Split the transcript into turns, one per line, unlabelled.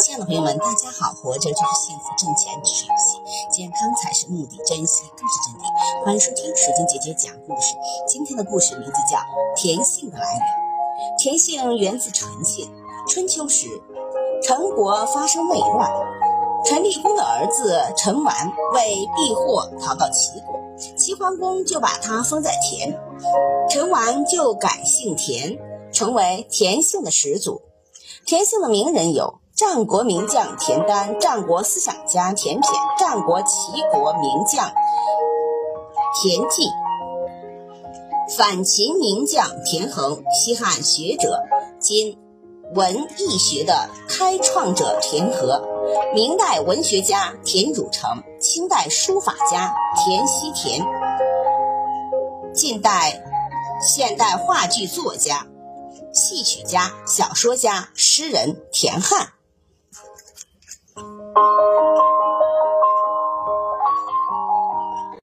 亲爱的朋友们，大家好！活着就是幸福，挣钱只是游戏，健康才是目的，珍惜更是真谛。欢迎收听水晶姐姐讲故事。今天的故事名字叫《田姓的来源》。田姓源自陈姓。春秋时，陈国发生内乱，陈立公的儿子陈完为避祸逃到齐国，齐桓公就把他封在田，陈完就改姓田，成为田姓的始祖。田姓的名人有战国名将田丹、战国思想家田扁、战国齐国名将田忌、反秦名将田横、西汉学者今文艺学的开创者田和、明代文学家田汝成、清代书法家田希田、近代现代话剧作家。戏曲家、小说家、诗人田汉。Thank you.